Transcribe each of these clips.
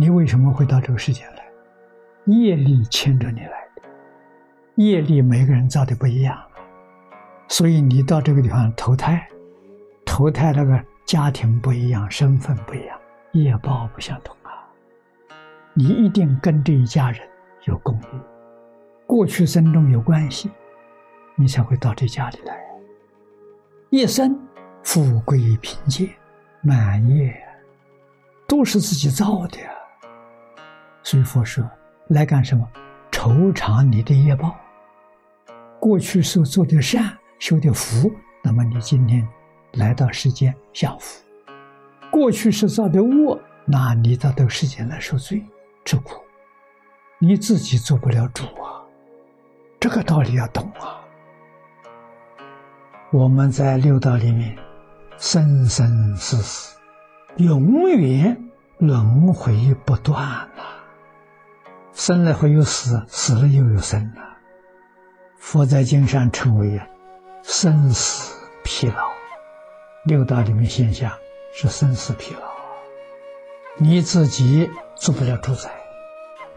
你为什么会到这个世间来？业力牵着你来的，业力每个人造的不一样，所以你到这个地方投胎，投胎那个家庭不一样，身份不一样，业报不相同啊。你一定跟这一家人有共业，过去生中有关系，你才会到这家里来。一生富贵贫贱满业，都是自己造的呀。所以佛说。来干什么？酬偿你的业报。过去所做的善、修的福，那么你今天来到世间享福；过去是造的恶，那你到这个世间来受罪、吃苦。你自己做不了主啊！这个道理要懂啊！我们在六道里面，生生世世，永远轮回不断呐。生了会有死，死了又有生啊！佛在经上称为“生死疲劳”，六道里面现象是生死疲劳，你自己做不了主宰，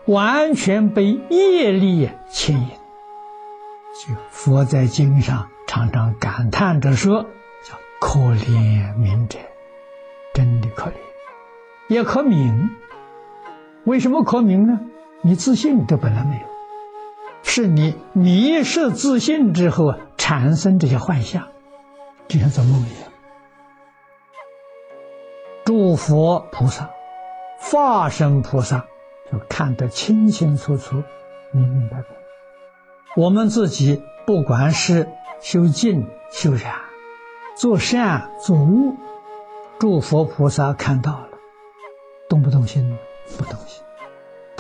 完全被业力牵引。就佛在经上常常感叹着说：“叫可怜悯者，真的可怜，也可悯。为什么可悯呢？”你自信都本来没有，是你迷失自信之后产生这些幻象，就像做梦一样。诸佛菩萨、化身菩萨就看得清清楚楚、明明白白。我们自己不管是修净修染、做善做恶，诸佛菩萨看到了，动不动心？不动心。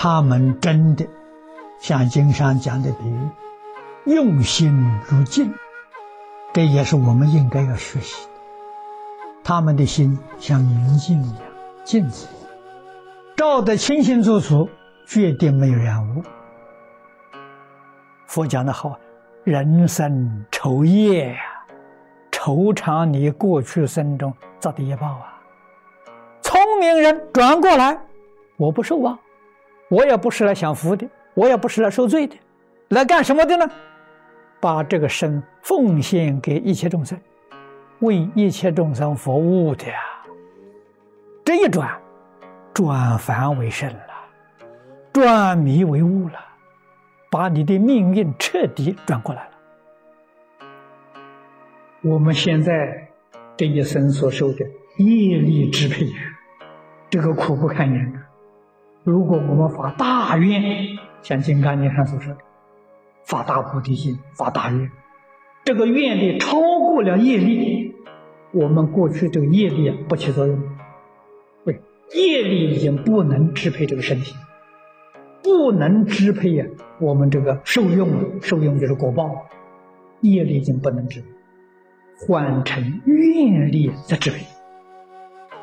他们真的像经上讲的比喻，用心如镜，这也是我们应该要学习的。他们的心像明镜一样，镜子照得清清楚楚，决定没有染污。佛讲的好，人生愁业呀，愁偿你过去生中造的业报啊。聪明人转过来，我不受报。我也不是来享福的，我也不是来受罪的，来干什么的呢？把这个身奉献给一切众生，为一切众生服务的呀。这一转，转凡为圣了，转迷为悟了，把你的命运彻底转过来了。我们现在这一生所受的业力支配，这个苦不堪言啊！如果我们发大愿，像《金刚经》上所说的，发大菩提心、发大愿，这个愿力超过了业力，我们过去这个业力啊不起作用，对，业力已经不能支配这个身体，不能支配呀，我们这个受用，受用就是果报，业力已经不能支配，换成愿力在支配，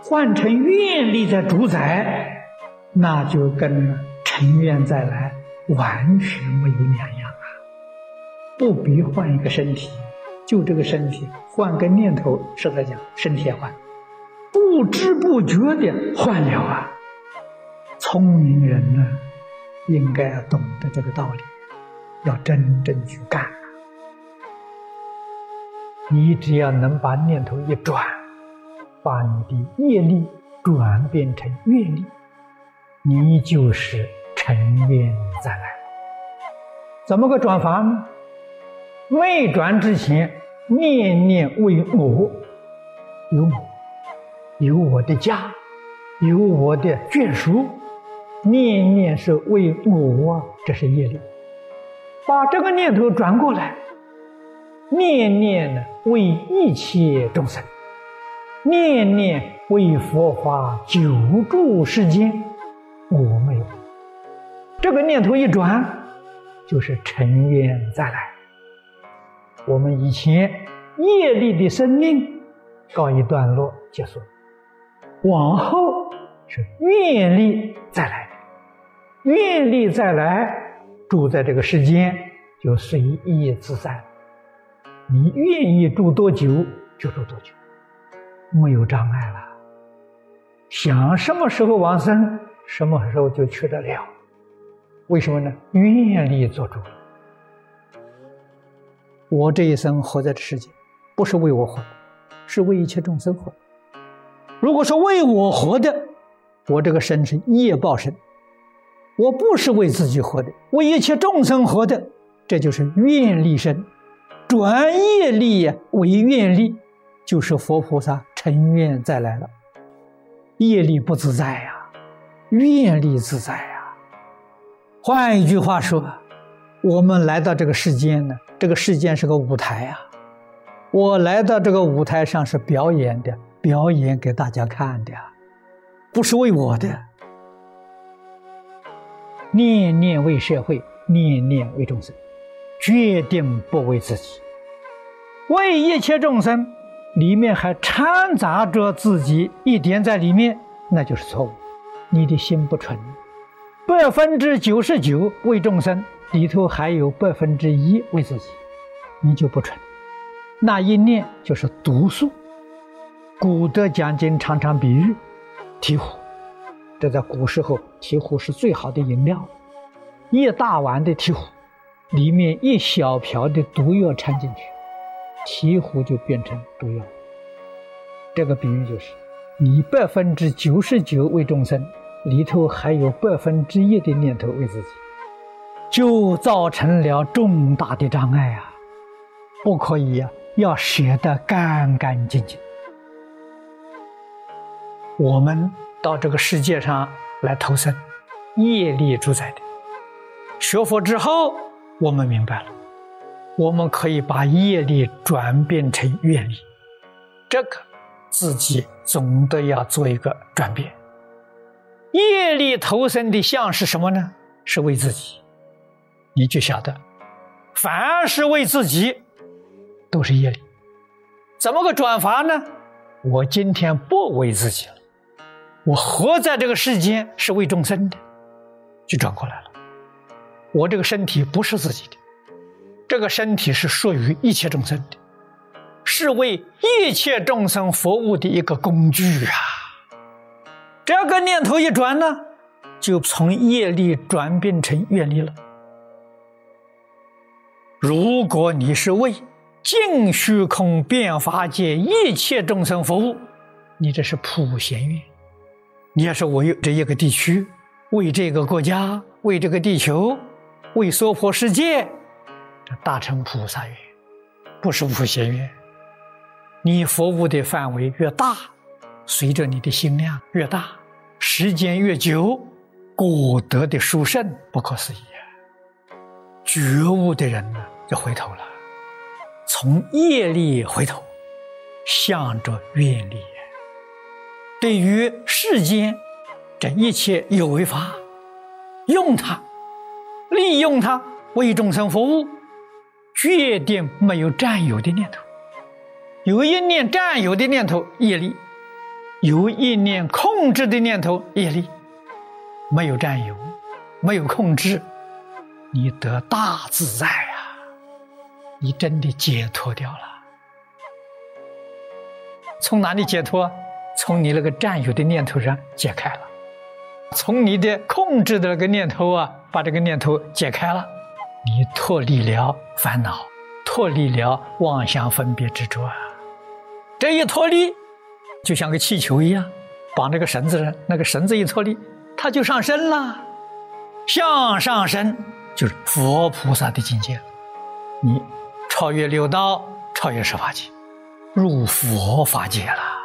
换成愿力在主宰。那就跟尘愿再来完全没有两样啊！不必换一个身体，就这个身体换个念头，是在讲身体也换，不知不觉的换了啊！聪明人呢，应该要懂得这个道理，要真正去干。你只要能把念头一转，把你的业力转变成愿力。你就是尘缘再来，怎么个转法呢？未转之前，念念为我，有我，有我的家，有我的眷属，念念是为我，这是业力。把这个念头转过来，念念呢为一切众生，念念为佛法救助世间。我没有这个念头一转，就是尘缘再来。我们以前业力的生命告一段落结束，往后是愿力再来，愿力再来住在这个世间就随意自在，你愿意住多久就住多久，没有障碍了。想什么时候往生？什么时候就去得了？为什么呢？愿力做主。我这一生活在这世界，不是为我活，是为一切众生活。如果说为我活的，我这个身是业报身，我不是为自己活的，为一切众生活的，这就是愿力身。转业力为愿力，就是佛菩萨成愿再来了。业力不自在呀，愿力自在呀。换一句话说，我们来到这个世间呢，这个世间是个舞台啊。我来到这个舞台上是表演的，表演给大家看的，不是为我的。念念为社会，念念为众生。决定不为自己，为一切众生，里面还掺杂着自己一点在里面，那就是错误。你的心不纯，百分之九十九为众生，里头还有百分之一为自己，你就不纯。那一念就是毒素。古德讲经常常比喻醍醐，这在古时候醍醐是最好的饮料，一大碗的醍醐。里面一小瓢的毒药掺进去，醍醐就变成毒药。这个比喻就是：你百分之九十九为众生，里头还有百分之一的念头为自己，就造成了重大的障碍啊！不可以呀，要舍得干干净净。我们到这个世界上来投生，业力主宰的。学佛之后。我们明白了，我们可以把业力转变成愿力，这个自己总得要做一个转变。业力投生的相是什么呢？是为自己，你就晓得，凡是为自己，都是业力。怎么个转法呢？我今天不为自己了，我活在这个世间是为众生的，就转过来了。我这个身体不是自己的，这个身体是属于一切众生的，是为一切众生服务的一个工具啊！这个念头一转呢，就从业力转变成愿力了。如果你是为净虚空变法界一切众生服务，你这是普贤愿；你要是为这一个地区、为这个国家、为这个地球。为娑婆世界，这大乘菩萨愿，不是普贤愿。你服务的范围越大，随着你的心量越大，时间越久，果得的殊胜不可思议啊！觉悟的人呢，就回头了，从业力回头，向着愿力。对于世间这一切有为法，用它。利用它为众生服务，决定没有占有的念头。有一念占有的念头，业力；有一念控制的念头，业力。没有占有，没有控制，你得大自在啊！你真的解脱掉了。从哪里解脱？从你那个占有的念头上解开了。从你的控制的那个念头啊，把这个念头解开了，你脱离了烦恼，脱离了妄想分别执着啊。这一脱力，就像个气球一样，绑那个绳子，那个绳子一脱力，它就上升了。向上升就是佛菩萨的境界，你超越六道，超越十法界，入佛法界了。